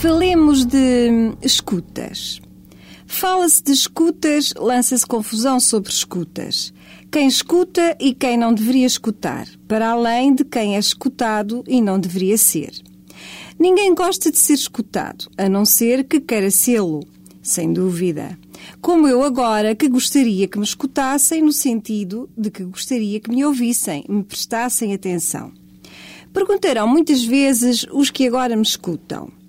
Falemos de escutas. Fala-se de escutas, lança-se confusão sobre escutas. Quem escuta e quem não deveria escutar, para além de quem é escutado e não deveria ser. Ninguém gosta de ser escutado, a não ser que queira sê-lo, sem dúvida. Como eu agora, que gostaria que me escutassem, no sentido de que gostaria que me ouvissem, me prestassem atenção. Perguntarão muitas vezes os que agora me escutam.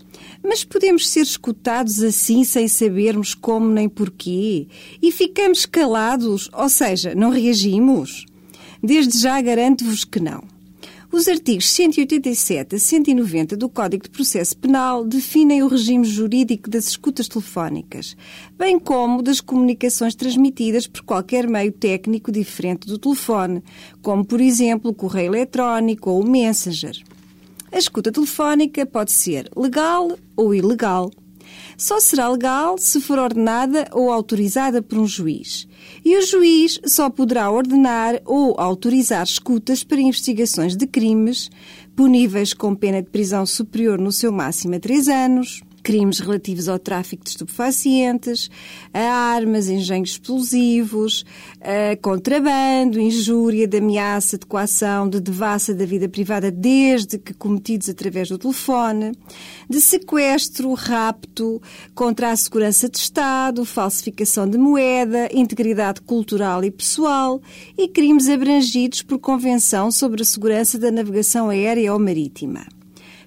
Mas podemos ser escutados assim sem sabermos como nem porquê e ficamos calados, ou seja, não reagimos? Desde já garanto-vos que não. Os artigos 187 a 190 do Código de Processo Penal definem o regime jurídico das escutas telefónicas, bem como das comunicações transmitidas por qualquer meio técnico diferente do telefone, como, por exemplo, o correio eletrónico ou o Messenger. A escuta telefónica pode ser legal ou ilegal. Só será legal se for ordenada ou autorizada por um juiz. E o juiz só poderá ordenar ou autorizar escutas para investigações de crimes puníveis com pena de prisão superior no seu máximo a três anos, crimes relativos ao tráfico de estupefacientes, a armas, engenhos explosivos, a contrabando, injúria, de ameaça, de coação, de devassa da vida privada, desde que cometidos através do telefone, de sequestro, rapto, contra a segurança de Estado, falsificação de moeda, integridade cultural e pessoal e crimes abrangidos por Convenção sobre a Segurança da Navegação Aérea ou Marítima.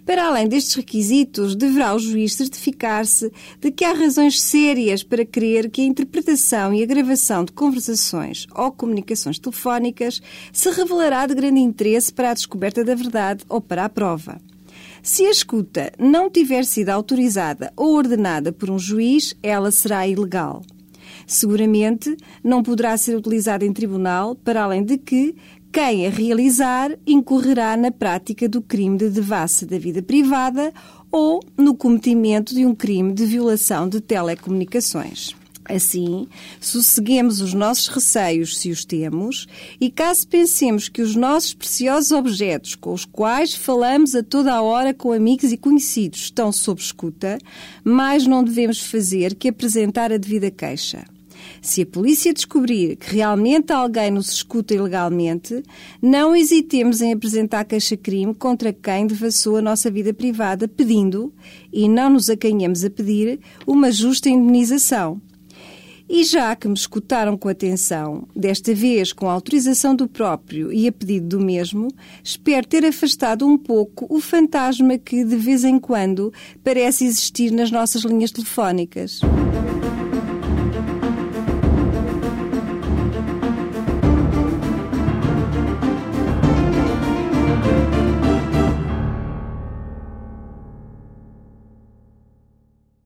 Para além destes requisitos, deverá o juiz certificar-se de que há razões sérias para crer que a interpretação e a gravação de conversações ou comunicações telefónicas se revelará de grande interesse para a descoberta da verdade ou para a prova. Se a escuta não tiver sido autorizada ou ordenada por um juiz, ela será ilegal. Seguramente não poderá ser utilizada em tribunal, para além de que quem a realizar incorrerá na prática do crime de devassa da vida privada ou no cometimento de um crime de violação de telecomunicações. Assim, sosseguemos os nossos receios, se os temos, e caso pensemos que os nossos preciosos objetos, com os quais falamos a toda a hora com amigos e conhecidos, estão sob escuta, mais não devemos fazer que apresentar a devida queixa. Se a polícia descobrir que realmente alguém nos escuta ilegalmente, não hesitemos em apresentar queixa-crime contra quem devassou a nossa vida privada, pedindo, e não nos acanhemos a pedir, uma justa indenização. E já que me escutaram com atenção, desta vez com a autorização do próprio e a pedido do mesmo, espero ter afastado um pouco o fantasma que, de vez em quando, parece existir nas nossas linhas telefónicas.